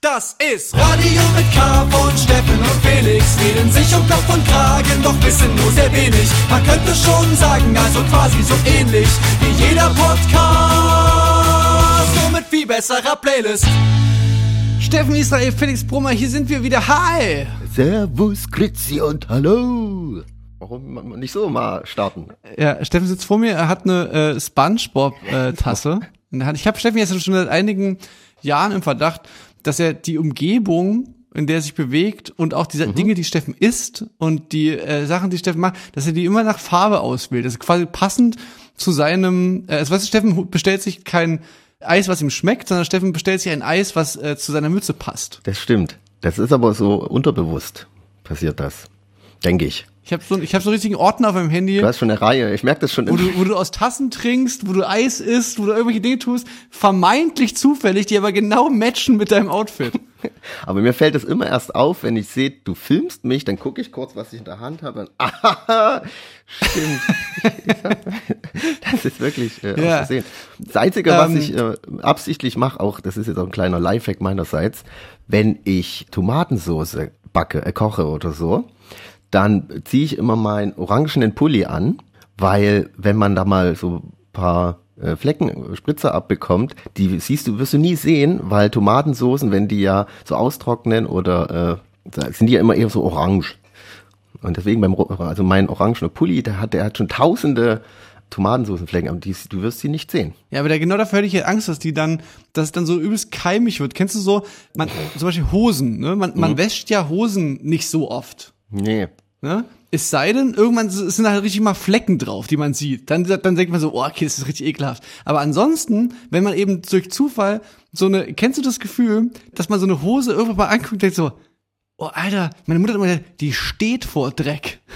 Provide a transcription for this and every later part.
Das ist Radio mit K von Steffen und Felix. Reden sich um Kopf und Kragen, doch wissen nur sehr wenig. Man könnte schon sagen, also quasi so ähnlich wie jeder Podcast. Nur mit viel besserer Playlist. Steffen Israel, Felix Brummer, hier sind wir wieder. Hi! Servus, Grüezi und Hallo. Warum nicht so mal starten? Ja, Steffen sitzt vor mir, er hat eine äh, Spongebob-Tasse. Äh, ich habe Steffen jetzt schon seit einigen Jahren im Verdacht, dass er die Umgebung, in der er sich bewegt und auch diese mhm. Dinge, die Steffen isst und die äh, Sachen, die Steffen macht, dass er die immer nach Farbe auswählt. Das ist quasi passend zu seinem, äh, also weißt du, Steffen bestellt sich kein Eis, was ihm schmeckt, sondern Steffen bestellt sich ein Eis, was äh, zu seiner Mütze passt. Das stimmt. Das ist aber so unterbewusst passiert das, denke ich. Ich habe so, ich hab so einen richtigen Ordner auf meinem Handy. Du hast schon eine Reihe, ich merke das schon. Wo du, wo du aus Tassen trinkst, wo du Eis isst, wo du irgendwelche Dinge tust, vermeintlich zufällig, die aber genau matchen mit deinem Outfit. aber mir fällt es immer erst auf, wenn ich sehe, du filmst mich, dann gucke ich kurz, was ich in der Hand habe und ah, stimmt. das ist wirklich äh, ja. sehen. Das Einzige, was ähm, ich äh, absichtlich mache, auch, das ist jetzt auch ein kleiner Lifehack meinerseits, wenn ich Tomatensoße backe, äh, koche oder so, dann ziehe ich immer meinen orangenen Pulli an, weil wenn man da mal so paar äh, Flecken, Spritzer abbekommt, die siehst du, wirst du nie sehen, weil Tomatensoßen, wenn die ja so austrocknen oder äh, sind die ja immer eher so orange. Und deswegen beim, also mein orangener Pulli, der hat, der hat schon tausende Tomatensoßenflecken, aber die, du wirst sie nicht sehen. Ja, aber da, genau dafür hätte ich Angst, dass die dann, dass es dann so übelst keimig wird. Kennst du so, man, zum Beispiel Hosen, ne? Man, man mhm. wäscht ja Hosen nicht so oft. Nee. Ne? Es sei denn, irgendwann sind da halt richtig mal Flecken drauf, die man sieht. Dann, dann denkt man so, oh, okay, das ist richtig ekelhaft. Aber ansonsten, wenn man eben durch Zufall so eine, kennst du das Gefühl, dass man so eine Hose irgendwann mal anguckt und denkt so, oh, Alter, meine Mutter hat immer gesagt, die steht vor Dreck.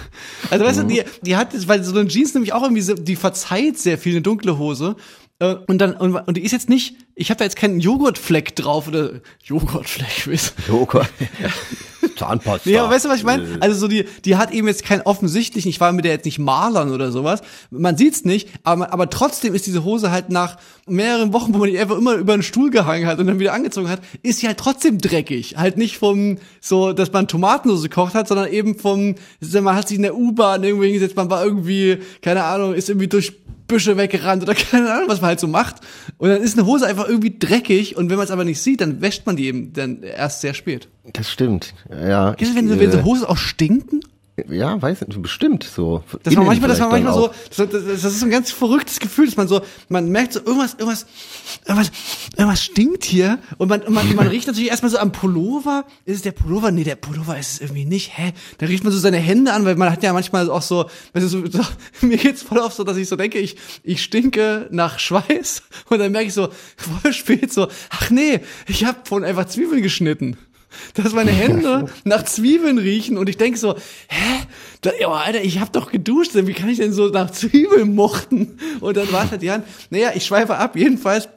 Also weißt mhm. du, die, die hat, weil so eine Jeans nämlich auch irgendwie so, die verzeiht sehr viel, eine dunkle Hose. Äh, und dann, und, und die ist jetzt nicht, ich habe da jetzt keinen Joghurtfleck drauf oder Joghurtfleck, weißt Joghurt. Zahnpasta. Ja, weißt du, was ich meine? Äh. Also so die, die hat eben jetzt keinen offensichtlichen, ich war mit der jetzt nicht malern oder sowas. Man sieht's nicht, aber, aber trotzdem ist diese Hose halt nach mehreren Wochen, wo man die einfach immer über den Stuhl gehangen hat und dann wieder angezogen hat, ist sie halt trotzdem dreckig. Halt nicht vom, so, dass man Tomatensauce gekocht hat, sondern eben vom, man hat sich in der U-Bahn irgendwie hingesetzt, man war irgendwie, keine Ahnung, ist irgendwie durch Büsche weggerannt oder keine Ahnung, was man halt so macht. Und dann ist eine Hose einfach irgendwie dreckig und wenn man es aber nicht sieht, dann wäscht man die eben dann erst sehr spät. Das stimmt, ja. Kennst du, wenn, so, wenn so äh, Hosen auch stinken? Ja, weiß nicht, bestimmt so. Das war manchmal, das war manchmal so, das, das, das, ist so ein ganz verrücktes Gefühl, dass man so, man merkt so irgendwas, irgendwas, irgendwas, irgendwas stinkt hier und man, man, man riecht natürlich erstmal so am Pullover. Ist es der Pullover? Nee, der Pullover ist es irgendwie nicht. Hä? Da riecht man so seine Hände an, weil man hat ja manchmal auch so, weißt du, so, so mir geht's voll auf so, dass ich so denke, ich, ich stinke nach Schweiß und dann merke ich so, voll spät so, ach nee, ich habe von einfach Zwiebeln geschnitten dass meine Hände nach Zwiebeln riechen und ich denke so, hä? Da, oh, Alter, ich hab doch geduscht, wie kann ich denn so nach Zwiebeln mochten? Und dann war es halt Hand. Naja, ich schweife ab, jedenfalls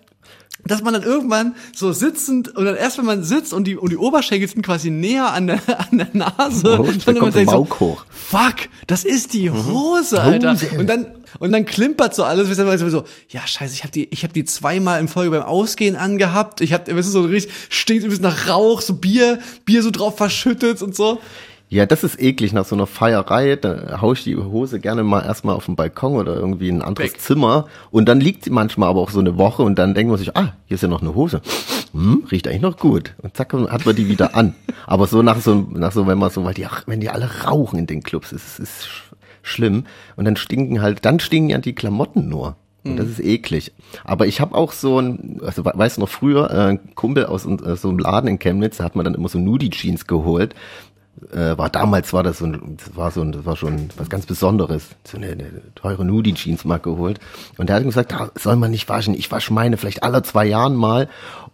dass man dann irgendwann so sitzend und dann erst wenn man sitzt und die und die Oberschenkel sind quasi näher an der an der Nase, oh, dann man denkt so, hoch. fuck, das ist die mhm. Hose, Alter. Hose. Und dann und dann klimpert so alles, weißt du, so, ja, scheiße, ich habe die, ich habe die zweimal in Folge beim Ausgehen angehabt. Ich habe, weißt du, so richtig, stinkt ein bisschen nach Rauch, so Bier, Bier so drauf verschüttet und so. Ja, das ist eklig nach so einer Feierei. Da hau ich die Hose gerne mal erstmal auf den Balkon oder irgendwie in ein anderes Weg. Zimmer. Und dann liegt sie manchmal aber auch so eine Woche und dann denkt man sich, ah, hier ist ja noch eine Hose. Hm, riecht eigentlich noch gut. Und zack, hat man die wieder an. aber so nach so, nach so, wenn man so, weil die, wenn die alle rauchen in den Clubs, ist, ist schlimm. Und dann stinken halt, dann stinken ja die Klamotten nur. Und das mhm. ist eklig. Aber ich habe auch so ein, also weißt du noch früher, äh, ein Kumpel aus äh, so einem Laden in Chemnitz, da hat man dann immer so Nudie-Jeans geholt. Äh, war damals war das so ein, das war so ein, das war schon was ganz Besonderes. So eine, eine teure Nudie-Jeans mal geholt. Und der hat gesagt, da soll man nicht waschen. Ich wasche meine vielleicht alle zwei Jahren mal.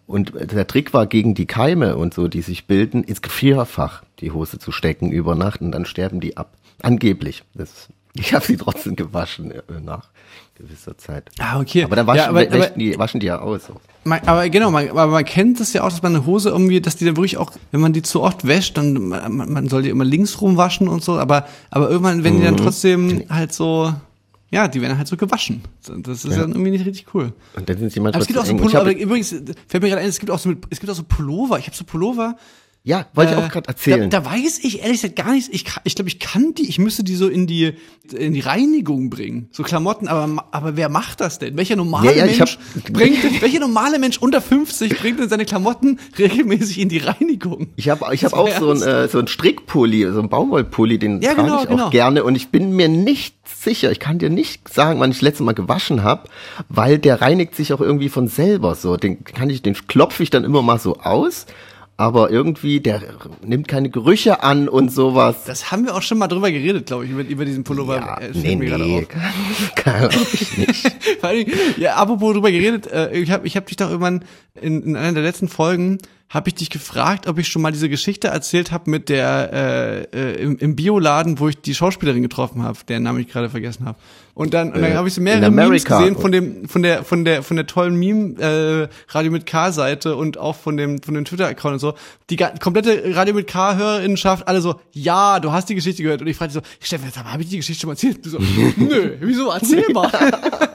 Und der Trick war gegen die Keime und so, die sich bilden, ins Gefrierfach die Hose zu stecken über Nacht und dann sterben die ab. Angeblich. Das, ich habe sie trotzdem gewaschen äh, nach gewisser Zeit. Ah, okay. Aber dann waschen, ja, aber, aber, die, waschen die ja aus. Man, aber genau, man, aber man kennt das ja auch, dass man eine Hose irgendwie, dass die dann wirklich auch, wenn man die zu oft wäscht, dann man, man soll die immer links rum waschen und so, aber aber irgendwann, wenn die dann mhm. trotzdem halt so ja, die werden halt so gewaschen. Das ist ja. dann irgendwie nicht richtig cool. Und dann sind sie manchmal aber es gibt auch so Pullover, übrigens, fällt mir gerade ein, es gibt auch so, es gibt auch so Pullover. Ich habe so Pullover, ja, wollte äh, ich auch gerade erzählen. Da, da, weiß ich ehrlich gesagt gar nichts. Ich, ich glaube, ich kann die, ich müsste die so in die in die Reinigung bringen. So Klamotten, aber aber wer macht das denn? Welcher normale ja, ja, Mensch hab, bringt welcher normale Mensch unter 50 bringt denn seine Klamotten regelmäßig in die Reinigung? Ich habe ich habe auch so ein äh, so ein Strickpulli, so ein Baumwollpulli, den ja, trage genau, ich auch genau. gerne und ich bin mir nicht sicher, ich kann dir nicht sagen, wann ich das letzte Mal gewaschen habe, weil der reinigt sich auch irgendwie von selber so. Den kann ich den klopfe ich dann immer mal so aus aber irgendwie, der nimmt keine Gerüche an und sowas. Das haben wir auch schon mal drüber geredet, glaube ich, über, über diesen Pullover. Ja, äh, nee, nee, kann, ich nicht. Vor allem, ja, apropos drüber geredet, äh, ich habe ich hab dich doch irgendwann in, in einer der letzten Folgen habe ich dich gefragt, ob ich schon mal diese Geschichte erzählt habe mit der äh, äh, im, im Bioladen, wo ich die Schauspielerin getroffen habe, deren Namen ich gerade vergessen habe. Und dann, und dann äh, habe ich so mehrere Memes gesehen von dem von der von der von der tollen Meme äh, Radio mit K Seite und auch von dem von dem Twitter Account und so. Die komplette Radio mit K Hörerinnenschaft alle so, ja, du hast die Geschichte gehört und ich fragte so, Steffen, habe ich die Geschichte schon mal erzählt? Du so, nö, wieso erzähl mal.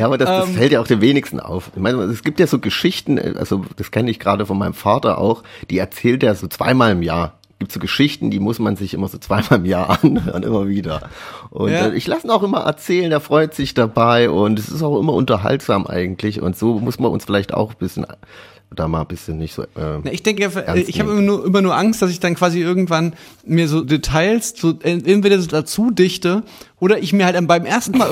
Ja, aber das, das ähm, fällt ja auch den wenigsten auf. Ich meine, es gibt ja so Geschichten, also das kenne ich gerade von meinem Vater auch, die erzählt er so zweimal im Jahr. Gibt so Geschichten, die muss man sich immer so zweimal im Jahr anhören, immer wieder. Und ja. äh, ich lasse ihn auch immer erzählen, er freut sich dabei und es ist auch immer unterhaltsam eigentlich. Und so muss man uns vielleicht auch ein bisschen da mal ein bisschen nicht so. Äh, ich denke, ich habe immer nur, immer nur Angst, dass ich dann quasi irgendwann mir so Details so entweder so dazu dichte oder ich mir halt beim ersten Mal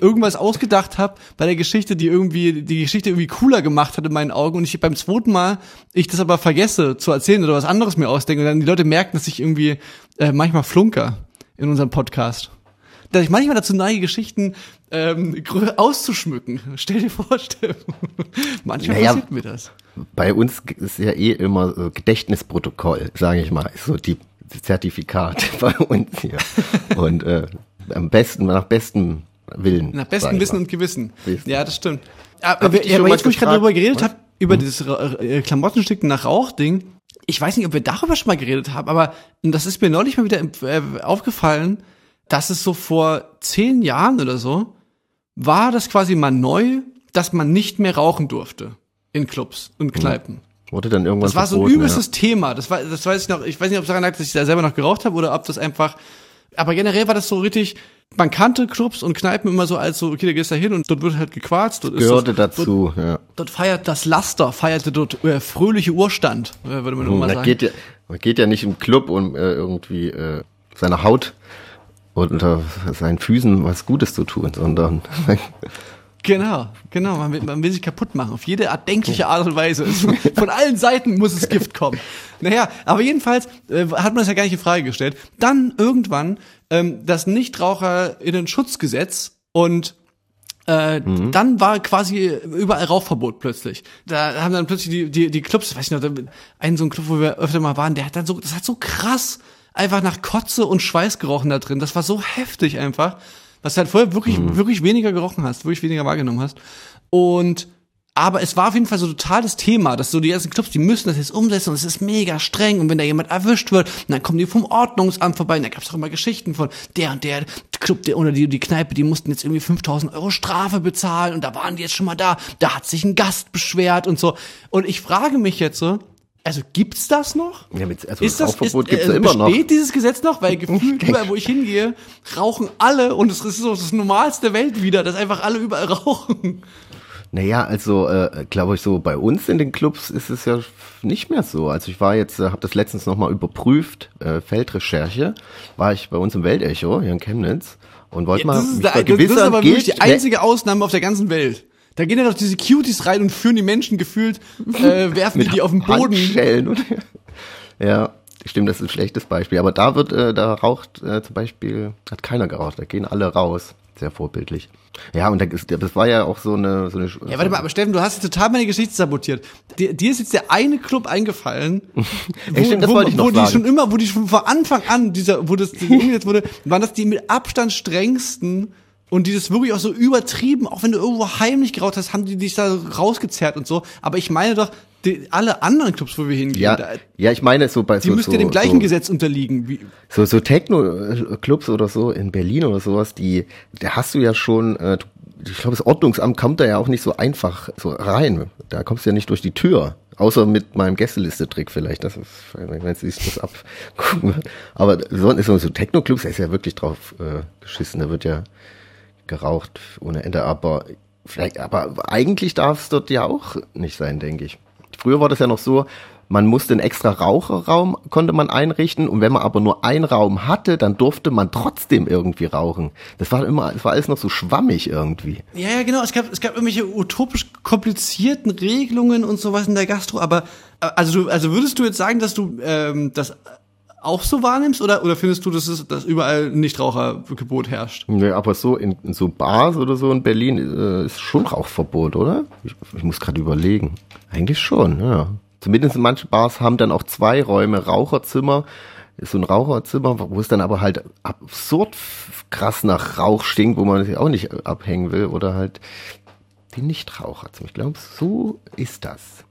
irgendwas ausgedacht habe bei der Geschichte, die irgendwie die Geschichte irgendwie cooler gemacht hat in meinen Augen und ich beim zweiten Mal ich das aber vergesse zu erzählen oder was anderes mir ausdenke und dann die Leute merken, dass ich irgendwie äh, manchmal flunker in unserem Podcast dass ich manchmal dazu neige, Geschichten ähm, auszuschmücken. Stell dir vor. Manchmal naja, passiert mir das. Bei uns ist ja eh immer so Gedächtnisprotokoll, sage ich mal, ist so die Zertifikat bei uns hier. Und äh, am besten, nach bestem Willen. Nach bestem Wissen und Gewissen. Wissen. Ja, das stimmt. Aber, aber, jetzt, wo ich gerade darüber geredet habe, über hm? dieses äh, Klamottenstücken nach Rauchding, ich weiß nicht, ob wir darüber schon mal geredet haben, aber das ist mir neulich mal wieder äh, aufgefallen, dass es so vor zehn Jahren oder so war das quasi mal neu, dass man nicht mehr rauchen durfte in Clubs und Kneipen. Wurde dann irgendwann Das war so ein übelstes ja. Thema. Das war, das weiß ich noch. Ich weiß nicht, ob es daran lag, dass ich da selber noch geraucht habe oder ob das einfach. Aber generell war das so richtig. Man kannte Clubs und Kneipen immer so als so, okay, da gehst da hin und dort wird halt gequarzt. Dort Gehörte das, dazu, dort, ja. Dort feiert das Laster, feierte dort äh, fröhliche Urstand, äh, würde man hm, mal sagen. Geht ja, man geht ja nicht im Club, um äh, irgendwie äh, seine Haut unter seinen Füßen was Gutes zu tun, sondern Genau, genau. Man will, man will sich kaputt machen. Auf jede erdenkliche Art und Weise. Von allen Seiten muss das Gift kommen. Naja, aber jedenfalls äh, hat man das ja gar nicht in Frage gestellt. Dann irgendwann ähm, das Nichtraucherinnen-Schutzgesetz und äh, mhm. dann war quasi überall Rauchverbot plötzlich. Da haben dann plötzlich die, die, die Clubs, weiß ich noch, einen so ein Club, wo wir öfter mal waren, der hat dann so, das hat so krass einfach nach Kotze und Schweiß gerochen da drin. Das war so heftig einfach, was du halt vorher wirklich, mhm. wirklich weniger gerochen hast, wirklich weniger wahrgenommen hast. Und aber es war auf jeden Fall so total das Thema, dass so die ersten Clubs, die müssen das jetzt umsetzen und es ist mega streng und wenn da jemand erwischt wird, dann kommen die vom Ordnungsamt vorbei und da gab es auch immer Geschichten von der und der Club der, oder die, die Kneipe, die mussten jetzt irgendwie 5000 Euro Strafe bezahlen und da waren die jetzt schon mal da, da hat sich ein Gast beschwert und so und ich frage mich jetzt so, also gibt's das noch? Ja, mit, also ist das Rauchverbot gibt's äh, ja immer noch. Besteht dieses Gesetz noch? Weil gefühlt überall, wo ich hingehe, rauchen alle und es ist so das Normalste der Welt wieder, dass einfach alle überall rauchen. Naja, also äh, glaube ich so, bei uns in den Clubs ist es ja nicht mehr so. Also ich war jetzt, äh, habe das letztens nochmal überprüft, äh, Feldrecherche, war ich bei uns im Weltecho hier in Chemnitz und wollte ja, mal mich der, Das ist aber wirklich die einzige Ausnahme auf der ganzen Welt. Da gehen ja doch diese Cuties rein und führen die Menschen gefühlt, äh, werfen die die auf den Boden. Handschellen. ja, stimmt, das ist ein schlechtes Beispiel. Aber da wird, äh, da raucht äh, zum Beispiel, hat keiner geraucht, da gehen alle raus. Sehr vorbildlich. Ja, und das war ja auch so eine, so eine. Ja, warte mal, aber Steffen, du hast total meine Geschichte sabotiert. Dir, dir ist jetzt der eine Club eingefallen, wo, Ey, stimmt, wo, noch wo die schon immer, wo die schon von Anfang an, dieser, wo das umgesetzt wurde, waren das die mit Abstand strengsten und dieses wirklich auch so übertrieben, auch wenn du irgendwo heimlich geraucht hast, haben die dich da rausgezerrt und so. Aber ich meine doch, die, alle anderen Clubs, wo wir hingehen, Ja, da, ja, ich meine so bei die so, müssten so, ja dem gleichen so, Gesetz unterliegen. Wie, so, so Techno-Clubs oder so in Berlin oder sowas, die, da hast du ja schon, äh, ich glaube, das Ordnungsamt kommt da ja auch nicht so einfach so rein. Da kommst du ja nicht durch die Tür. Außer mit meinem Gästeliste-Trick vielleicht. Das ist, wenn sie sich das abgucken. Aber so, so, so Techno-Clubs, da ist ja wirklich drauf äh, geschissen. Da wird ja geraucht ohne Ende. Aber vielleicht, aber eigentlich darf es dort ja auch nicht sein, denke ich. Früher war das ja noch so, man musste einen extra Raucherraum, konnte man einrichten. Und wenn man aber nur einen Raum hatte, dann durfte man trotzdem irgendwie rauchen. Das war immer, das war alles noch so schwammig irgendwie. Ja, ja, genau. Es gab, es gab irgendwelche utopisch komplizierten Regelungen und sowas in der Gastro. Aber äh, also, also würdest du jetzt sagen, dass du ähm, das auch so wahrnimmst oder oder findest du, dass es dass überall Nichtrauchergebot herrscht? Nee, aber so in, in so Bars oder so in Berlin äh, ist schon Rauchverbot, oder? Ich, ich muss gerade überlegen. Eigentlich schon, ja. Zumindest manche Bars haben dann auch zwei Räume, Raucherzimmer, ist so ein Raucherzimmer, wo es dann aber halt absurd krass nach Rauch stinkt, wo man sich auch nicht abhängen will, oder halt die Nichtraucherzimmer. Ich glaube, so ist das.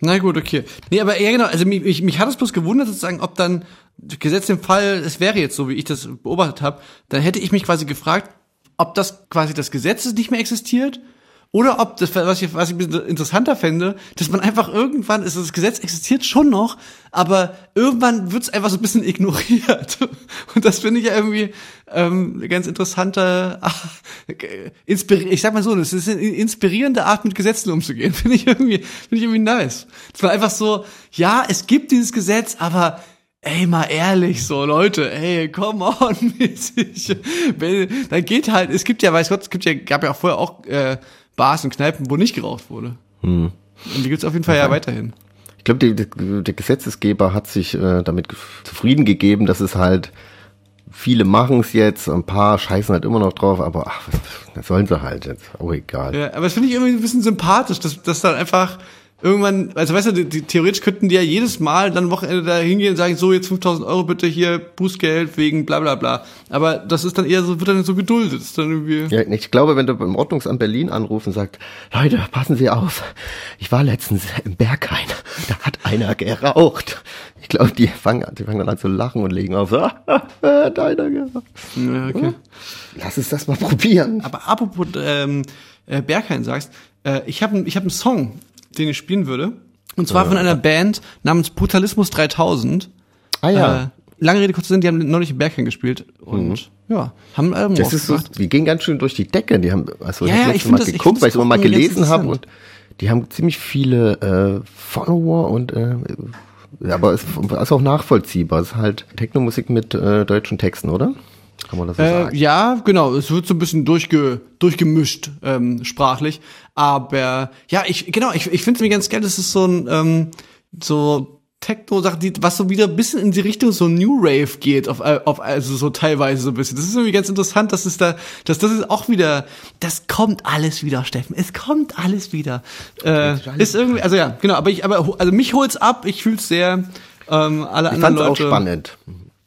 Na gut, okay. Nee, aber ja genau, also mich, mich, mich hat es bloß gewundert sozusagen, ob dann gesetzt im Fall, es wäre jetzt so, wie ich das beobachtet habe, dann hätte ich mich quasi gefragt, ob das quasi das Gesetz nicht mehr existiert oder ob das, was ich, was ich ein bisschen interessanter fände, dass man einfach irgendwann, ist das Gesetz existiert schon noch, aber irgendwann wird es einfach so ein bisschen ignoriert. Und das finde ich ja irgendwie ähm, eine ganz interessante, inspiri ich sag mal so, das ist eine inspirierende Art, mit Gesetzen umzugehen. Finde ich irgendwie, finde ich irgendwie nice. Es war einfach so, ja, es gibt dieses Gesetz, aber ey, mal ehrlich, so Leute, ey, come on, mäßig. Wenn- Da geht halt, es gibt ja, weiß Gott, es gibt ja, gab ja auch vorher auch äh, Bars und Kneipen, wo nicht geraucht wurde. Und die gibt's auf jeden Fall ja weiterhin. Ich glaube, der Gesetzesgeber hat sich äh, damit zufrieden gegeben, dass es halt viele machen es jetzt, ein paar scheißen halt immer noch drauf, aber ach, das sollen sie halt jetzt, auch egal. Ja, aber das finde ich irgendwie ein bisschen sympathisch, dass, dass dann einfach irgendwann, also weißt du, die, die, theoretisch könnten die ja jedes Mal dann Wochenende da hingehen und sagen, so jetzt 5000 Euro bitte hier Bußgeld wegen bla bla bla. Aber das ist dann eher so, wird dann so geduldet. Ist dann irgendwie, Ja, ich glaube, wenn du beim Ordnungsamt Berlin anrufst und sagst, Leute, passen Sie auf, ich war letztens im Berghain, da hat einer geraucht. Ich glaube, die fangen, die fangen dann an zu lachen und legen auf, ah, hat einer geraucht. ja, okay. Lass uns das mal probieren. Aber apropos ähm, äh, Berghain sagst, äh, ich habe ich hab einen Song, den ich spielen würde. Und zwar von einer Band namens Brutalismus 3000. Ah ja. Äh, lange Rede, kurzer Sinn, die haben neulich im Berghain gespielt. Und ja, haben ein Album Das ist so, die gehen ganz schön durch die Decke. Die haben, also Ja, ich ja, hab ich letztes mal das- ich geguckt, find weil ich immer mal gelesen habe und die haben ziemlich viele äh, Follower und äh, ja, aber es ist auch nachvollziehbar. Es ist halt Technomusik mit äh, deutschen Texten, oder? Kann man das so Äh, sagen? ja, genau. Es wird so ein bisschen durchge, durchgemischt ähm, sprachlich, aber ja, ich genau. Ich, ich finde es mir ganz geil. Das ist so ein ähm, so Techno-Sache, die was so wieder ein bisschen in die Richtung so New Rave geht, auf, äh, auf also so teilweise so ein bisschen. Das ist irgendwie ganz interessant, dass es da, dass das ist auch wieder, das kommt alles wieder, Steffen. Es kommt alles wieder. Äh, ist irgendwie, also ja, genau. Aber ich, aber also mich holt's ab. Ich fühl's sehr. Ähm, alle Ich anderen fand es auch Leute. spannend.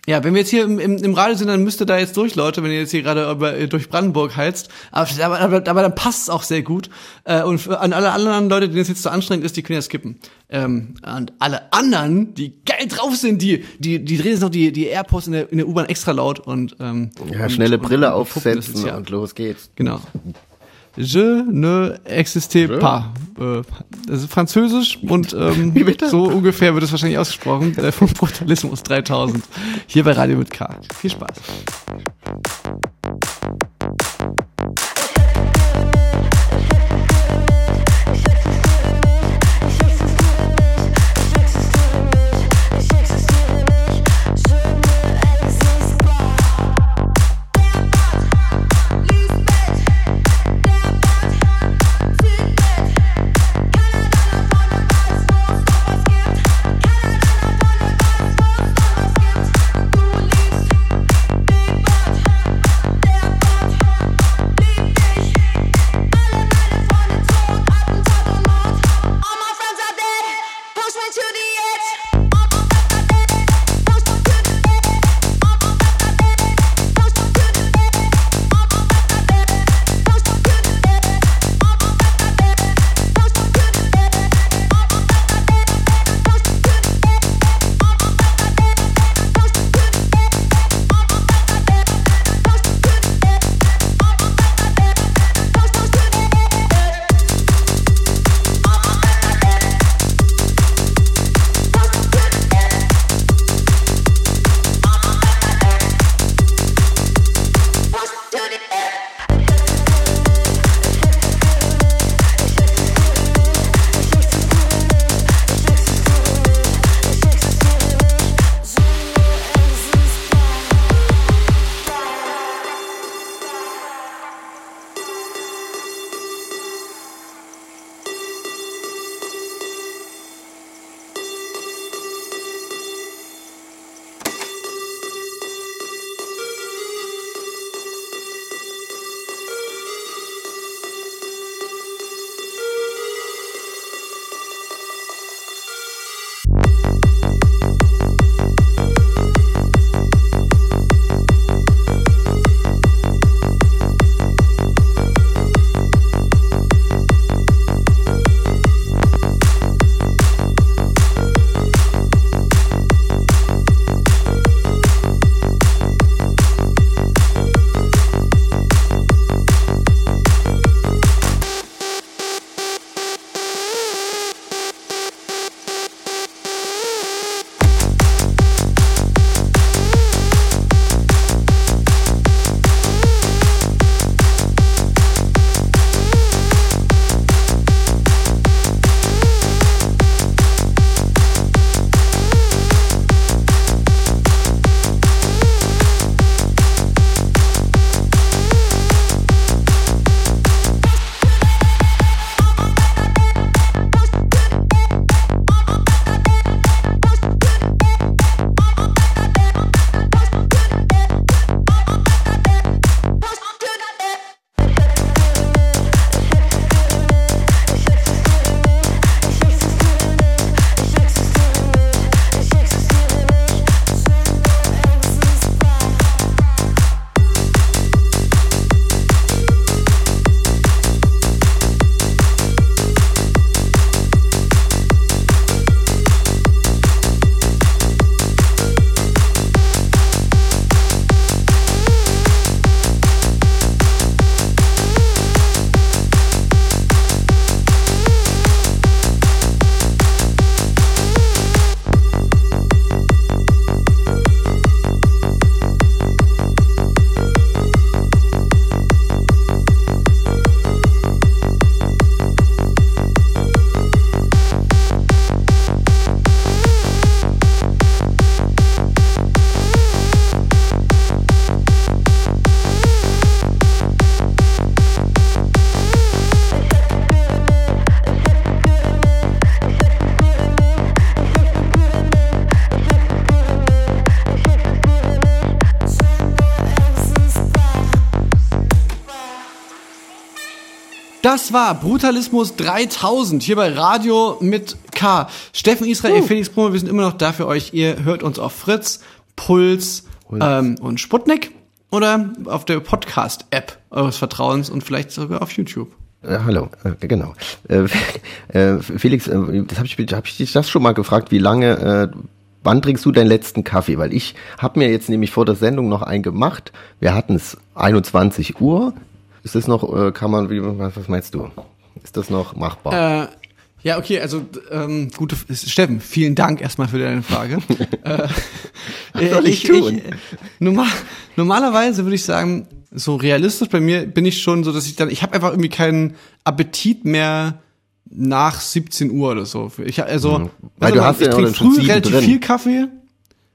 Ja, wenn wir jetzt hier im, im, im Radio sind, dann müsst ihr da jetzt durch, Leute, wenn ihr jetzt hier gerade über, äh, durch Brandenburg heizt. Aber, aber, aber, dann passt es auch sehr gut. Äh, und für, an alle anderen Leute, denen es jetzt zu anstrengend ist, die können ja skippen. Ähm, und alle anderen, die geil drauf sind, die, die, die drehen jetzt noch die, die Airpods in der, in der U-Bahn extra laut und ähm, Ja, und, schnelle Brille und aufsetzen jetzt, ja. und los geht's. Genau. Je ne existe pas. Äh, das ist Französisch und ähm, so ungefähr wird es wahrscheinlich ausgesprochen. Äh, vom Brutalismus 3000. Hier bei Radio mit K. Viel Spaß. Das war Brutalismus 3000 hier bei Radio mit K. Steffen Israel, uh. Felix Brummer, wir sind immer noch da für euch. Ihr hört uns auf Fritz, Puls ähm, und Sputnik oder auf der Podcast-App eures Vertrauens und vielleicht sogar auf YouTube. Äh, hallo, äh, genau. Äh, äh Felix, das habe ich, hab ich dich das schon mal gefragt, wie lange, wann trinkst du deinen letzten Kaffee? Weil ich habe mir jetzt nämlich vor der Sendung noch einen gemacht. Wir hatten es 21 Uhr. Ist das noch, äh, kann man, wie, was, meinst du? Ist das noch machbar? Äh, ja, okay, also ähm, gute Steffen, vielen Dank erstmal für deine Frage. äh, was soll ich, ich tun? Ich, normal, normalerweise würde ich sagen, so realistisch bei mir bin ich schon so, dass ich dann, ich habe einfach irgendwie keinen Appetit mehr nach 17 Uhr oder so. Ich, also, mhm. Weil du hast ich ja trinke früh relativ drin. viel Kaffee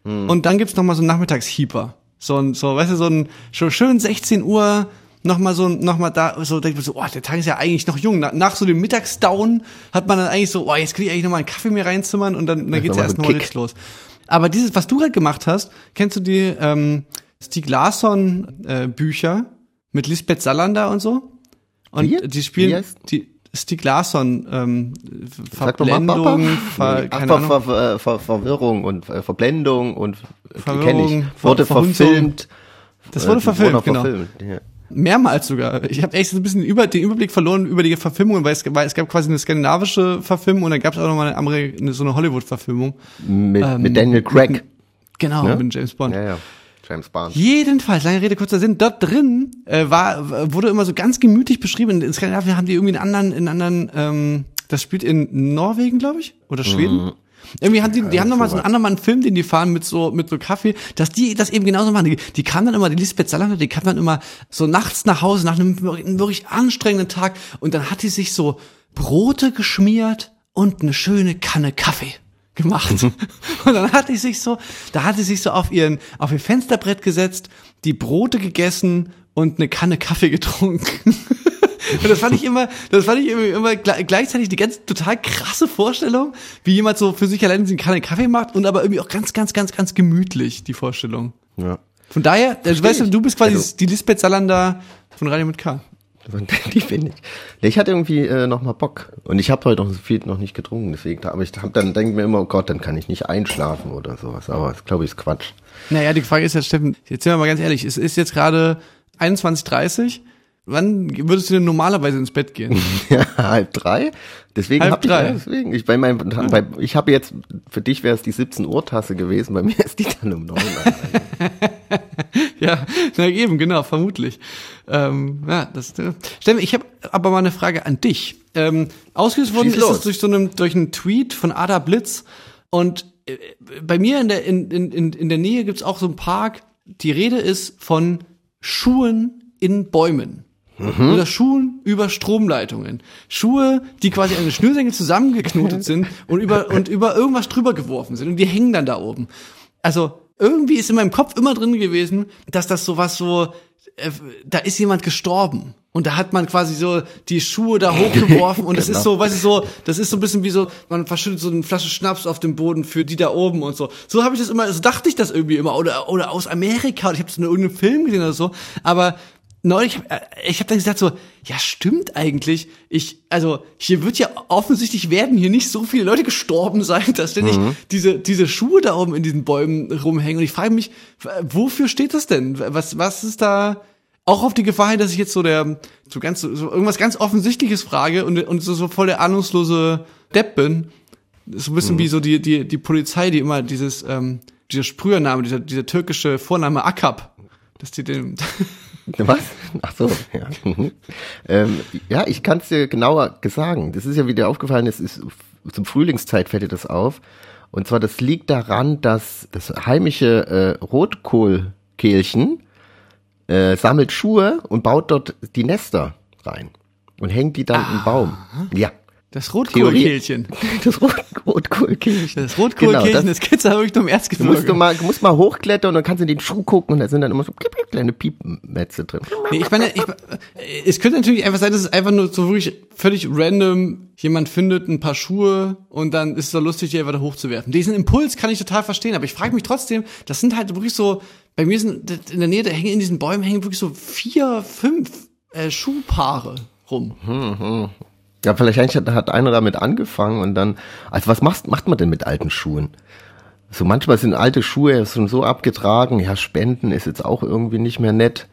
mhm. und dann gibt's noch mal so einen Nachmittagshieper. So ein, so, weißt du, so ein schon schön 16 Uhr noch mal so noch mal da so denkt man so, oh, der Tag ist ja eigentlich noch jung. Nach, nach so dem Mittagsdown hat man dann eigentlich so, oh, jetzt kriege ich eigentlich noch mal einen Kaffee mir reinzimmern und dann, dann geht's ja erst noch mal los. Aber dieses, was du gerade gemacht hast, kennst du die ähm, Stieg Larsson äh, Bücher mit Lisbeth Salander und so? Und Wie? die spielen die Stieg Larsson ähm, Verblendung, Ver, Ach, ver, ver, ver, ver, Verwirrung und äh, Verblendung und äh, kenne ich. Wurde verfilmt. Das wurde äh, verfilmt, wurde genau. Verfilmt, ja. Mehrmals sogar. Ich habe echt so ein bisschen über, den Überblick verloren über die Verfilmungen, weil es, weil es gab quasi eine skandinavische Verfilmung und dann gab es auch noch mal eine, eine so eine Hollywood-Verfilmung. Mit, ähm, mit Daniel Craig. Genau, ne? mit James Bond. Ja, ja. James Bond. Jedenfalls, lange Rede, kurzer Sinn, dort drin äh, war, wurde immer so ganz gemütlich beschrieben. In Skandinavien haben die irgendwie einen anderen, in anderen, ähm, das spielt in Norwegen, glaube ich, oder Schweden. Mhm. Irgendwie haben die, die haben noch mal so einen anderen einen Film, den die fahren mit so, mit so Kaffee, dass die das eben genauso machen. Die, die kam dann immer, die Lisbeth Salander, die kam dann immer so nachts nach Hause nach einem wirklich anstrengenden Tag und dann hat die sich so Brote geschmiert und eine schöne Kanne Kaffee gemacht. Mhm. Und dann hat die sich so, da hat sie sich so auf ihren, auf ihr Fensterbrett gesetzt, die Brote gegessen und eine Kanne Kaffee getrunken. Und das fand ich immer, das fand ich immer, immer gleichzeitig die ganz total krasse Vorstellung, wie jemand so für sich allein keine Kaffee macht und aber irgendwie auch ganz, ganz, ganz, ganz gemütlich, die Vorstellung. Ja. Von daher, also, weißt du, du bist quasi also, die Lisbeth Salander von Radio mit K. Die finde ich. Ich hatte irgendwie äh, noch mal Bock und ich habe heute noch so viel noch nicht getrunken, deswegen. Aber ich hab dann denke mir immer, oh Gott, dann kann ich nicht einschlafen oder sowas. Aber das glaube ich ist Quatsch. Naja, die Frage ist ja, Steffen, jetzt sind wir mal ganz ehrlich, es ist jetzt gerade 21:30 Wann würdest du denn normalerweise ins Bett gehen? ja, halb drei. Deswegen halb hab drei. ich, deswegen, ich bei meinem, bei, ich habe jetzt, für dich wäre es die 17 Uhr Tasse gewesen, bei mir ist die dann um neun. ja, na eben, genau, vermutlich. Ähm, ja, das, äh, Steffen, ich habe aber mal eine Frage an dich. Ähm, ausgelöst worden ist es durch so einen, durch einen Tweet von Ada Blitz und äh, bei mir in der, in, in, in der Nähe gibt's auch so einen Park. Die Rede ist von Schuhen in Bäumen. Mhm. Oder Schuhen über Stromleitungen. Schuhe, die quasi eine Schnürsenkel zusammengeknotet sind und über, und über irgendwas drüber geworfen sind und die hängen dann da oben. Also, irgendwie ist in meinem Kopf immer drin gewesen, dass das sowas so, äh, da ist jemand gestorben. Und da hat man quasi so die Schuhe da hochgeworfen und es genau. ist so, weißt du, so, das ist so ein bisschen wie so, man verschüttet so eine Flasche Schnaps auf dem Boden für die da oben und so. So habe ich das immer, so dachte ich das irgendwie immer. Oder, oder aus Amerika, oder ich habe so in irgendeinem Film gesehen oder so. Aber neulich, äh, ich habe dann gesagt so, ja stimmt eigentlich. Ich, also hier wird ja offensichtlich werden hier nicht so viele Leute gestorben sein, dass ständig mhm. diese diese Schuhe da oben in diesen Bäumen rumhängen. Und ich frage mich, wofür steht das denn? Was was ist da? Auch auf die Gefahr hin, dass ich jetzt so der so ganz so irgendwas ganz offensichtliches frage und und so, so voll der ahnungslose Depp bin. So ein bisschen mhm. wie so die die die Polizei, die immer dieses ähm, dieser Sprühername, dieser dieser türkische Vorname Akap, dass die den Was? Ach so, ja. Ähm, ja, ich kann es dir genauer sagen. Das ist ja, wie dir aufgefallen ist, ist zum Frühlingszeit fällt dir das auf. Und zwar, das liegt daran, dass das heimische äh, Rotkohlkehlchen äh, sammelt Schuhe und baut dort die Nester rein und hängt die dann ah. im Baum. Ja. Das Rotkohlkehlchen. Das Rot Rotkohlkehlchen. Das Rotkohlkehlchen, genau, das, das gibt's aber wirklich nur im Erzgebirge. Du musst, du mal, musst mal hochklettern und dann kannst du in den Schuh gucken und da sind dann immer so kleine Piepmetze drin. Nee, ich meine, ich, es könnte natürlich einfach sein, dass es einfach nur so wirklich völlig random jemand findet ein paar Schuhe und dann ist es so lustig, die einfach da hochzuwerfen. Diesen Impuls kann ich total verstehen, aber ich frage mich trotzdem, das sind halt wirklich so, bei mir sind in der Nähe, da hängen in diesen Bäumen hängen wirklich so vier, fünf äh, Schuhpaare rum. Ja, vielleicht eigentlich hat, hat einer damit angefangen und dann, also was machst, macht man denn mit alten Schuhen? So manchmal sind alte Schuhe schon so abgetragen, ja, spenden ist jetzt auch irgendwie nicht mehr nett.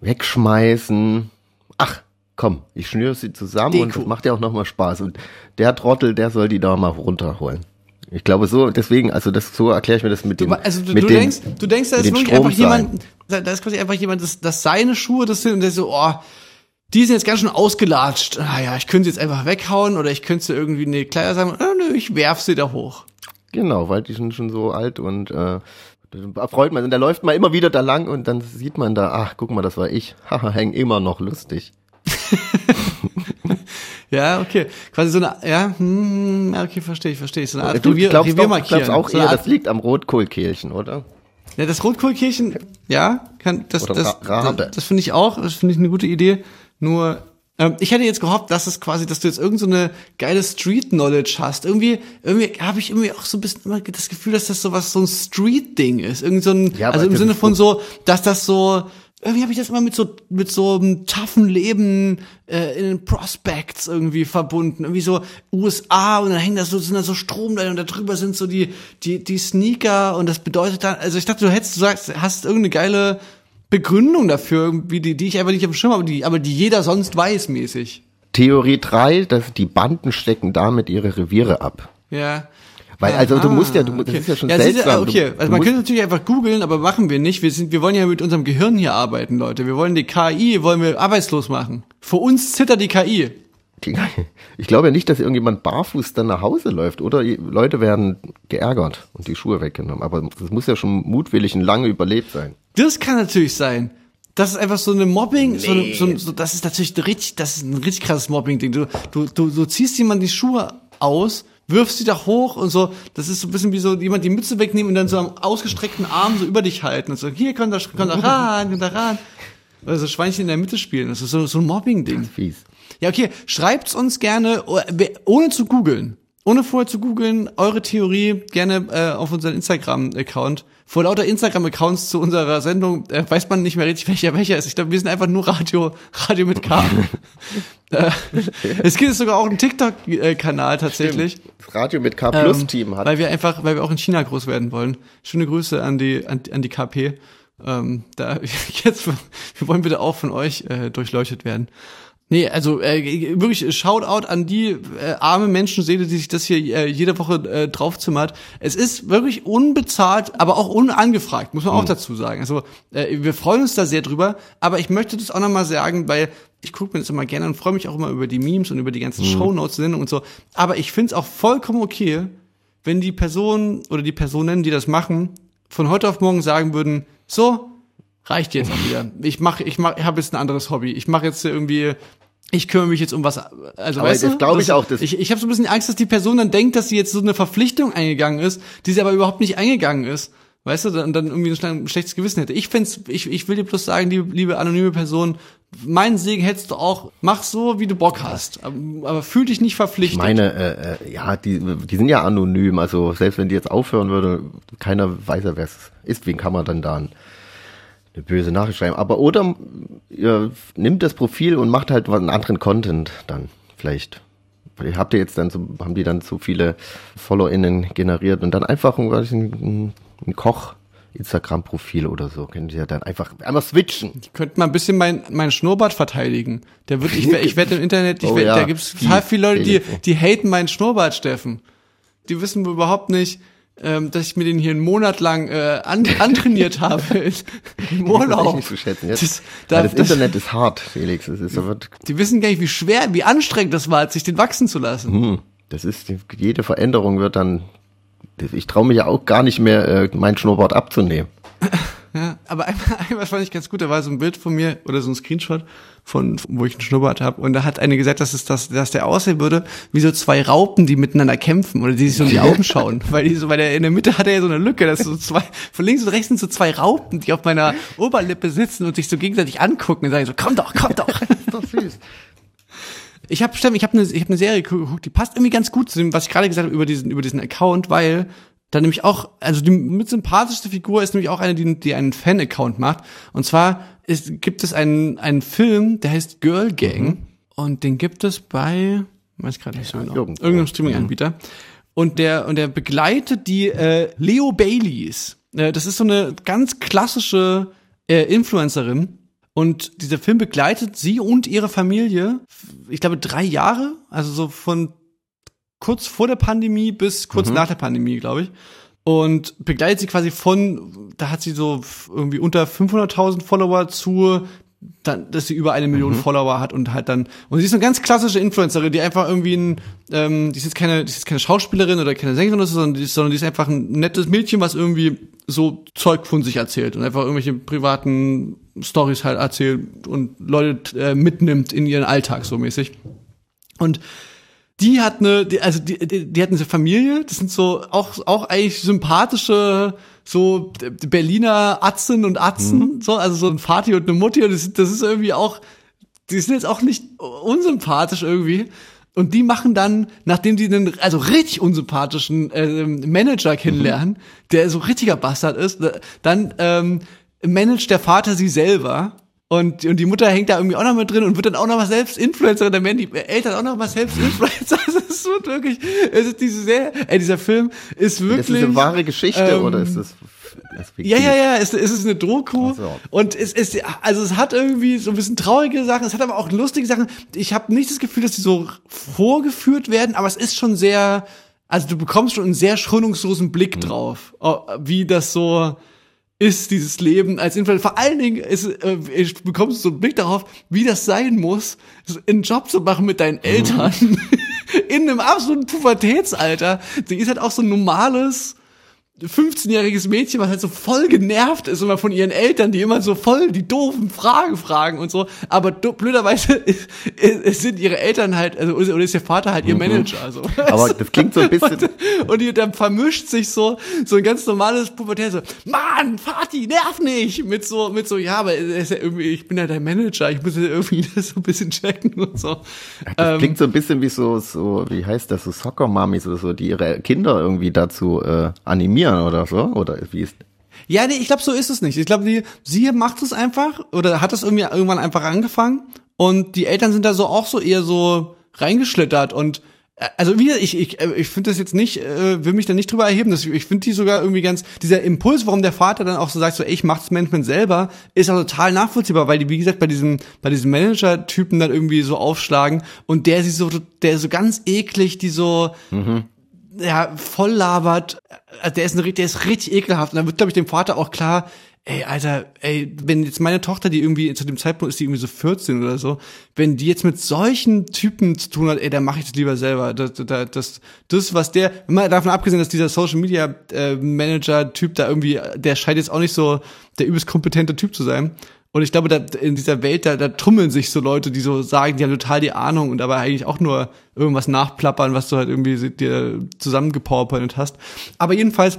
Wegschmeißen. Ach, komm, ich schnüre sie zusammen und Deko. das macht ja auch nochmal Spaß. Und der Trottel, der soll die da mal runterholen. Ich glaube so, deswegen, also das so erkläre ich mir das mit dem. Also du, mit du dem, denkst, du denkst, da ist wirklich einfach Stromseilen. jemand, da, da ist quasi einfach jemand, dass, dass seine Schuhe das sind und der so, oh, die sind jetzt ganz schön ausgelatscht. Ah ja, ich könnte sie jetzt einfach weghauen oder ich könnte sie irgendwie in die Kleider sagen, ah, nö, ich werf sie da hoch. Genau, weil die sind schon so alt und äh, da freut man. Und da läuft man immer wieder da lang und dann sieht man da, ach, guck mal, das war ich. Haha, häng immer noch lustig. Ja, okay. Quasi so eine, ja, hm, okay, verstehe ich, verstehe ich. So eine Art du Revier, glaubst, Revier doch, glaubst auch so eher, Art, das liegt am Rotkohlkehlchen, oder? ja, das Rotkohlkirchen, ja, kann, das, Oder das, Rabe. das, das finde ich auch, das finde ich eine gute Idee. Nur, ähm, ich hätte jetzt gehofft, dass es quasi, dass du jetzt irgend so eine geile Street-Knowledge hast. Irgendwie, irgendwie habe ich irgendwie auch so ein bisschen immer das Gefühl, dass das so was, so ein Street-Ding ist. Irgend so ein, Ja, also im das Sinne von so, dass das so, irgendwie habe ich das immer mit so mit so einem toughen Leben äh, in den Prospects irgendwie verbunden, irgendwie so USA und dann hängen da so sind da so Stromleitungen und da drüber sind so die die die Sneaker und das bedeutet dann, also ich dachte, du hättest du sagst, hast irgendeine geile Begründung dafür, irgendwie die die ich einfach nicht auf dem Schirm habe, aber die aber die jeder sonst weiß mäßig. Theorie drei, dass die Banden stecken damit ihre Reviere ab. Ja. Weil, Ah, also du ah, musst ja, du, das ist ja schon du, seltsam. okay, Du, also du man könnte natürlich einfach googeln, aber machen wir nicht. Wir sind, wir wollen ja mit unserem Gehirn hier arbeiten, Leute. Wir wollen die KI, wollen wir arbeitslos machen. Für uns zittert die KI. die, ich glaube ja nicht, dass irgendjemand barfuß dann nach Hause läuft, oder? Leute werden geärgert und die Schuhe weggenommen. Aber das muss ja schon mutwillig und lange überlebt sein. Das kann natürlich sein. Das ist einfach so eine Mobbing, so, eine, so, so, das ist natürlich richtig, das ist ein richtig krasses Mobbing-Ding. Du, du, du, du ziehst jemand die Schuhe aus, wirfst sie da hoch und so, das ist so ein bisschen wie so jemand die Mütze wegnehmen und dann so am ausgestreckten Arm so über dich halten und so, hier, komm da, komm da ran, komm da ran. Oder so Schweinchen in der Mitte spielen, das ist so, so ein Mobbing-Ding. Fies. Ja, okay, schreibt's uns gerne, oh, ohne zu googeln. Ohne vorher zu googeln, eure Theorie gerne äh, auf unseren Instagram-Account. Vor lauter Instagram-Accounts zu unserer Sendung äh, weiß man nicht mehr richtig, welcher welcher ist. Ich glaube, wir sind einfach nur Radio, Radio mit K. äh, es gibt sogar auch einen TikTok-Kanal tatsächlich. Das Radio mit Ähm, K-Plus-Team hat. Weil wir einfach, weil wir auch in China groß werden wollen. Schöne Grüße an die, an, an die KP. Ähm, da jetzt, wir wollen bitte auch von euch äh, durchleuchtet werden. Nee, also äh, wirklich Shoutout an die äh, arme Menschenseele, die sich das hier äh, jede Woche äh, draufzimmert. Es ist wirklich unbezahlt, aber auch unangefragt, muss man auch dazu sagen. Also äh, wir freuen uns da sehr drüber, aber ich möchte das auch nochmal sagen, weil ich gucke mir das immer gerne und freue mich auch immer über die Memes und über die ganzen Shownotes, Sendungen und so. Aber ich finde es auch vollkommen okay, wenn die Personen oder die Personen, die das machen, von heute auf morgen sagen würden, so, reicht jetzt auch wieder. Ich mache, ich mach, ich habe jetzt ein anderes Hobby. Ich mache jetzt irgendwie, ich kümmere mich jetzt um was. Also Aber weißt das du, glaub ich auch, das- ich ich habe so ein bisschen Angst, dass die Person dann denkt, dass sie jetzt so eine Verpflichtung eingegangen ist, die sie aber überhaupt nicht eingegangen ist. Weißt du, dann, dann irgendwie ein schlechtes Gewissen hätte. Ich find's, ich, ich will dir bloß sagen, liebe, liebe anonyme Person, meinen Segen hättest du auch, mach so, wie du Bock hast. Aber, aber fühl dich nicht Ich verpflichtet. meine, äh, äh, ja, die, die sind ja anonym, also selbst wenn die jetzt aufhören würde, keiner weiß ja, wer es ist, wen kann man dann da ein- eine böse Nachricht schreiben. Aber oder ihr nimmt das Profil und macht halt was- einen anderen Content dann vielleicht. Habt ihr jetzt dann so, haben die dann so viele FollowerInnen generiert und dann einfach ein, ich, ein, ein Koch Instagram-Profil oder so, können sie ja dann einfach einmal switchen. könnte mal ein bisschen mein, mein Schnurrbart verteidigen. Der wird, ich, ich werde im Internet, ich Oh werd, ja, da gibt's fies, total viele Leute, die, die haten meinen Schnurrbart, Steffen. Die wissen überhaupt nicht, ähm, dass ich mir den hier einen Monat lang äh, an, antrainiert habe im Das Urlaub. ist nicht zu schätzen. Jetzt. Das, da, das Internet ist hart, Felix. Es ist, da wird die wissen gar nicht, wie schwer, wie anstrengend das war, sich den wachsen zu lassen. Hm, das ist, jede Veränderung wird dann, ich traue mich ja auch gar nicht mehr, äh, mein Schnurrbart abzunehmen. Ja, aber einmal, einmal fand ich ganz gut, da war so ein Bild von mir oder so ein Screenshot von, wo ich einen Schnurrbart habe und da hat eine gesagt, dass es das, dass der aussehen würde wie so zwei Raupen, die miteinander kämpfen oder die sich so in die Augen schauen, weil die so, weil der in der Mitte hat er ja so eine Lücke, das ist so zwei, von links und rechts sind so zwei Raupen, die auf meiner Oberlippe sitzen und sich so gegenseitig angucken und sagen so, komm doch, komm doch. Doch süß. Ich habe ich habe eine ich habe eine Serie geguckt, die passt irgendwie ganz gut zu dem, was ich gerade gesagt habe über diesen über diesen Account, weil da nämlich auch, also die mit sympathischste Figur ist nämlich auch eine, die, die einen Fan-Account macht. Und zwar ist, gibt es einen, einen Film, der heißt Girl Gang. Und den gibt es bei, weiß gerade nicht so genau, irgendwo. irgendeinem Streaming-Anbieter. Und der, und der begleitet die äh, Leo Baileys. Äh, das ist so eine ganz klassische äh, Influencerin. Und dieser Film begleitet sie und ihre Familie, ich glaube, drei Jahre, also so von kurz vor der Pandemie bis kurz nach der Pandemie, glaube ich. Und begleitet sie quasi von, da hat sie so irgendwie unter 500.000 Follower zu, dann, dass sie über eine Million Follower hat und halt dann, und sie ist eine ganz klassische Influencerin, die einfach irgendwie ein, ähm, die ist jetzt keine, die ist jetzt keine Schauspielerin oder keine Sängerin oder so, sondern die ist, sondern die ist einfach ein nettes Mädchen, was irgendwie so Zeug von sich erzählt und einfach irgendwelche privaten Stories halt erzählt und Leute äh, mitnimmt in ihren Alltag so mäßig. Und die hat eine, die, also die, die, die hat eine Familie, das sind so auch, auch eigentlich sympathische, so Berliner Atzen und Atzen, so, also so ein Vati und eine Mutti und das, das ist irgendwie auch, die sind jetzt auch nicht unsympathisch irgendwie. Und die machen dann, nachdem die einen also richtig unsympathischen ähm, Manager kennenlernen, der so richtiger Bastard ist, dann ähm, managt der Vater sie selber. Und, und die Mutter hängt da irgendwie auch noch mit drin und wird dann auch noch mal selbst Influencerin, dann werden die Eltern auch noch mal selbst Influencer. Also es wird wirklich, es ist diese sehr, ey, dieser Film ist wirklich. Ist das eine wahre Geschichte ähm, oder ist das, Ja, ja, ja, es, es ist eine Doku so. und es ist also es hat irgendwie so ein bisschen traurige Sachen, es hat aber auch lustige Sachen. Ich habe nicht das Gefühl, dass die so vorgeführt werden, aber es ist schon sehr also du bekommst schon einen sehr schonungslosen Blick drauf, oh, wie das so ist dieses Leben als Influencer. Vor allen Dingen ist, äh, ich bekommst du so einen Blick darauf, wie das sein muss, einen Job zu machen mit deinen Eltern in einem absoluten Pubertätsalter. Sie ist halt auch so ein normales 15-jähriges Mädchen, was halt so voll genervt ist immer von ihren Eltern, die immer so voll die doofen Fragen fragen und so. Aber do, blöderweise ist, ist, sind ihre Eltern halt, also oder ist ihr Vater halt ihr Manager. Also. Aber das klingt so ein bisschen- Und, und die, dann vermischt sich so so ein ganz normales Pubertät so, Mann, Vati, nerv nicht! Mit so, mit so, ja, aber er ist ja irgendwie, ich bin ja dein Manager, ich muss ja irgendwie das so ein bisschen checken und so. Das Ähm, klingt so ein bisschen wie so, so, wie heißt das, so Soccer-Mamis oder so, die ihre Kinder irgendwie dazu äh, animieren oder so, oder wie ist, Ja, nee, ich glaube, so ist es nicht. Ich glaube, sie macht es einfach oder hat es irgendwie irgendwann einfach angefangen und die Eltern sind da so auch so eher so reingeschlittert und äh, also wie ich ich äh, ich finde das jetzt nicht äh, will mich da nicht drüber erheben, das, ich finde die sogar irgendwie ganz dieser Impuls, warum der Vater dann auch so sagt so ey, ich mach das Management selber, ist auch total nachvollziehbar, weil die wie gesagt bei diesem bei diesem Manager Typen dann irgendwie so aufschlagen und der sie so der so ganz eklig die so ja, voll labert, also der ist, ein, der ist richtig ekelhaft. Und dann wird, glaube ich, dem Vater auch klar, ey, Alter, ey, wenn jetzt meine Tochter, die irgendwie zu dem Zeitpunkt ist die irgendwie so 14 oder so, wenn die jetzt mit solchen Typen zu tun hat, ey, dann mache ich das lieber selber. Das, das, das, das was der, mal davon abgesehen, dass dieser Social Media äh, Manager Typ da irgendwie, der scheint jetzt auch nicht so der übelst kompetente Typ zu sein. Und ich glaube, da, in dieser Welt, da, da trummeln sich so Leute, die so sagen, die haben total die Ahnung und aber eigentlich auch nur irgendwas nachplappern, was du halt irgendwie dir zusammengepowerpointet hast. Aber jedenfalls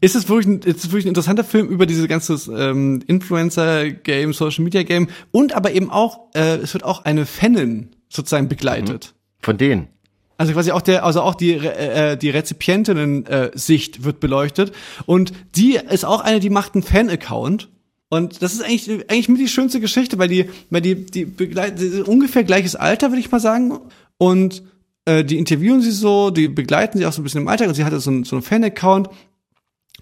ist es wirklich, ein, ist es wirklich ein interessanter Film über diese ganze ähm, Influencer-Game, Social-Media-Game und aber eben auch, äh, es wird auch eine Fanin sozusagen begleitet. von denen? Also quasi auch der, also auch die Re- äh, die Rezipientinnen äh, wird beleuchtet und die ist auch eine, die macht einen Fan-Account und das ist eigentlich eigentlich mit die schönste Geschichte, weil die weil die die begleiten ungefähr gleiches Alter, würde ich mal sagen und äh, die interviewen sie so, die begleiten sie auch so ein bisschen im Alltag und sie hat so einen, so einen Fan-Account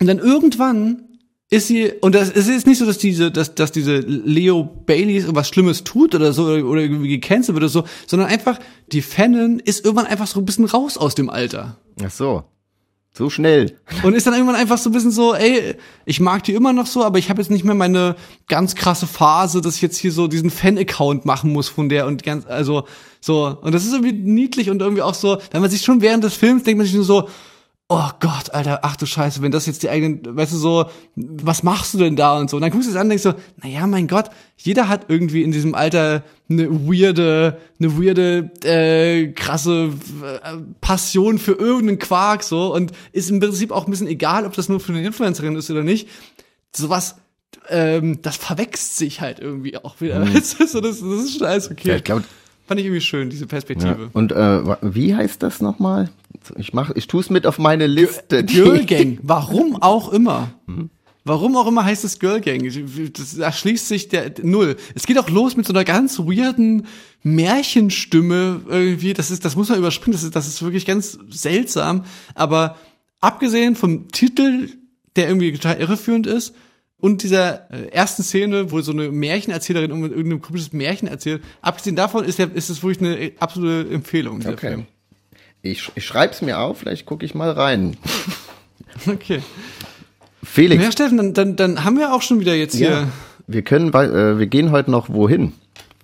und dann irgendwann ist sie, und das, es ist nicht so, dass diese, dass, dass diese Leo Baileys irgendwas Schlimmes tut oder so, oder, oder irgendwie gecancelt wird oder so, sondern einfach, die Fanon ist irgendwann einfach so ein bisschen raus aus dem Alter. Ach so. So schnell. Und ist dann irgendwann einfach so ein bisschen so, ey, ich mag die immer noch so, aber ich habe jetzt nicht mehr meine ganz krasse Phase, dass ich jetzt hier so diesen Fan-Account machen muss von der und ganz, also so, und das ist irgendwie niedlich und irgendwie auch so, wenn man sich schon während des Films denkt man sich nur so, oh Gott, Alter, ach du Scheiße, wenn das jetzt die eigenen, weißt du so, was machst du denn da und so. Und dann guckst du es an und denkst so, naja, mein Gott, jeder hat irgendwie in diesem Alter eine weirde, eine weirde, äh, krasse äh, Passion für irgendeinen Quark so und ist im Prinzip auch ein bisschen egal, ob das nur für eine Influencerin ist oder nicht. Sowas, ähm, das verwechselt sich halt irgendwie auch wieder. Du, so, das, das ist schon alles okay. Ja, ich glaube, Fand ich irgendwie schön, diese ja. Perspektive. Und äh, wie heißt das nochmal? Ich mach, ich tu's mit auf meine Liste. Girl Gang, warum auch immer. Warum auch immer heißt es Girl Gang? Das, da schließt sich der Null. Es geht auch los mit so einer ganz weirden Märchenstimme irgendwie. Das ist, das muss man überspringen. Das ist, das ist wirklich ganz seltsam. Aber abgesehen vom Titel, der irgendwie total irreführend ist, und dieser äh, ersten Szene, wo so eine Märchenerzählerin irgendein komisches Märchen erzählt, abgesehen davon ist, der, ist es wirklich eine absolute Empfehlung. Okay. Film. Ich, ich schreib's mir auf, vielleicht gucke ich mal rein. Okay. Felix, Ja, Steffen, dann, dann, dann haben wir auch schon wieder jetzt hier. Ja, wir können, äh, wir gehen heute noch wohin?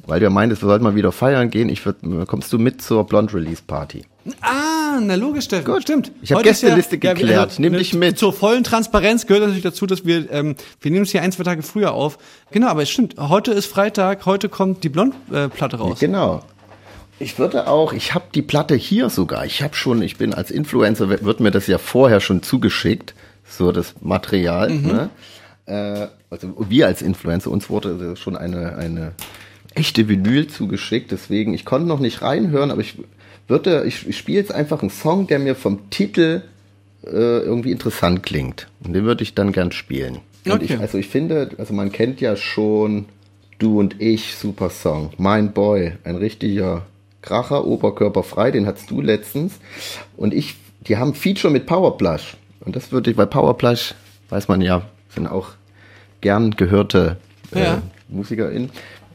Weil du ja meintest, wir sollten mal wieder feiern gehen. Ich würd, kommst du mit zur Blonde Release Party? Ah, na logisch, Steffen. Gut. stimmt. Ich hab Heute ist Gästeliste wir- geklärt. Nimm dich mit. Zur vollen Transparenz gehört natürlich dazu, dass wir, ähm, wir nehmen es hier ein, zwei Tage früher auf. Genau, aber es stimmt. Heute ist Freitag, heute kommt die Blond-Platte raus. Genau. Ich würde auch, ich habe die Platte hier sogar. Ich habe schon, ich bin als Influencer, wird mir das ja vorher schon zugeschickt, so das Material. Ne? Äh, also wir als Influencer, uns wurde schon eine, eine echte Vinyl zugeschickt. Deswegen, ich konnte noch nicht reinhören, aber ich würde, ich, ich spiele jetzt einfach einen Song, der mir vom Titel äh, irgendwie interessant klingt. Und den würde ich dann gern spielen. Und Okay. ich, also ich finde, also man kennt ja schon Du und ich, super Song. Mein Boy, ein richtiger Kracher, oberkörperfrei, den hattest du letztens. Und ich, die haben Feature mit Powerplush. Und das würde ich, weil Powerplush, weiß man ja, sind auch gern gehörte äh, Ja. MusikerInnen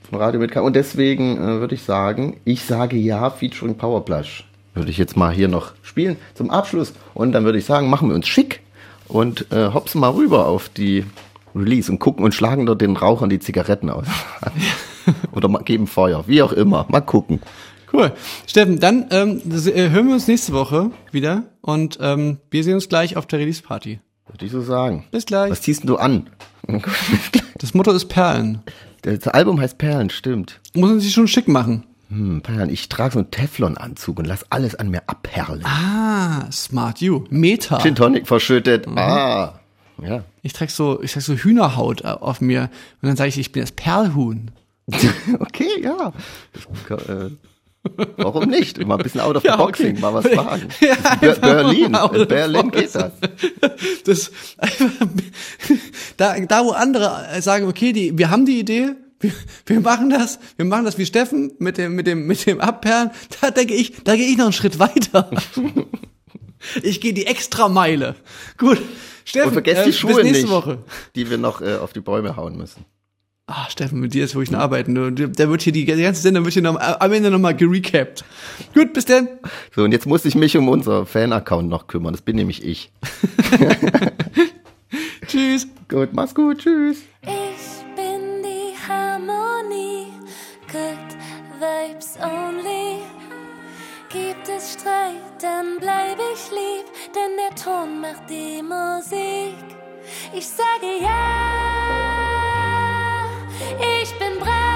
von Radio mit K. Und deswegen äh, würde ich sagen, ich sage ja, featuring Powerplush. Würde ich jetzt mal hier noch spielen zum Abschluss. Und dann würde ich sagen, machen wir uns schick und äh, hopsen mal rüber auf die Release und gucken und schlagen dort den Rauchern die Zigaretten aus. Oder geben Feuer, wie auch immer. Mal gucken. Cool. Steffen, dann ähm, äh, hören wir uns nächste Woche wieder und ähm, wir sehen uns gleich auf der Release-Party. Würde ich so sagen. Bis gleich. Was ziehst du an? Das Motto ist Perlen. Das Album heißt Perlen, stimmt. Muss man sich schon schick machen. Hm, Perlen. Ich trage so einen Teflon-Anzug und lass alles an mir abperlen. Ah, smart you. Meta. Gin Tonic verschüttet. Ah. Ja. Ich trage so, ich trag so Hühnerhaut äh, auf mir und dann sage ich, ich bin das Perlhuhn. okay, ja. Äh, warum nicht? Mal ein bisschen out of the Ja, boxing, okay. mal was wagen. Ja, Ber- einfach Berlin, in the Berlin geht das. Das da, da wo andere sagen, okay, die, wir haben die Idee, wir, wir machen das, wir machen das wie Steffen mit dem mit dem mit dem Abperlen, da denke ich, da gehe ich noch einen Schritt weiter. Ich gehe die extra Meile. Gut, Steffen, Und vergesst äh, die Schuhe bis nächste nicht, Woche. die wir noch äh, auf die Bäume hauen müssen. Ah, Steffen, mit dir ist wirklich ein Arbeiten. Du- Da wird hier die, die ganze Sendung wird hier noch, am Ende nochmal gerecapt. Gut, bis dann. So, und jetzt muss ich mich um unser Fan-Account noch kümmern. Das bin nämlich ich. Tschüss. Gut, mach's gut, tschüss. Ich bin die Harmonie, good vibes only. Gibt es Streit, dann bleib ich lieb, denn der Ton macht die Musik. Ich sage ja, ich bin brav.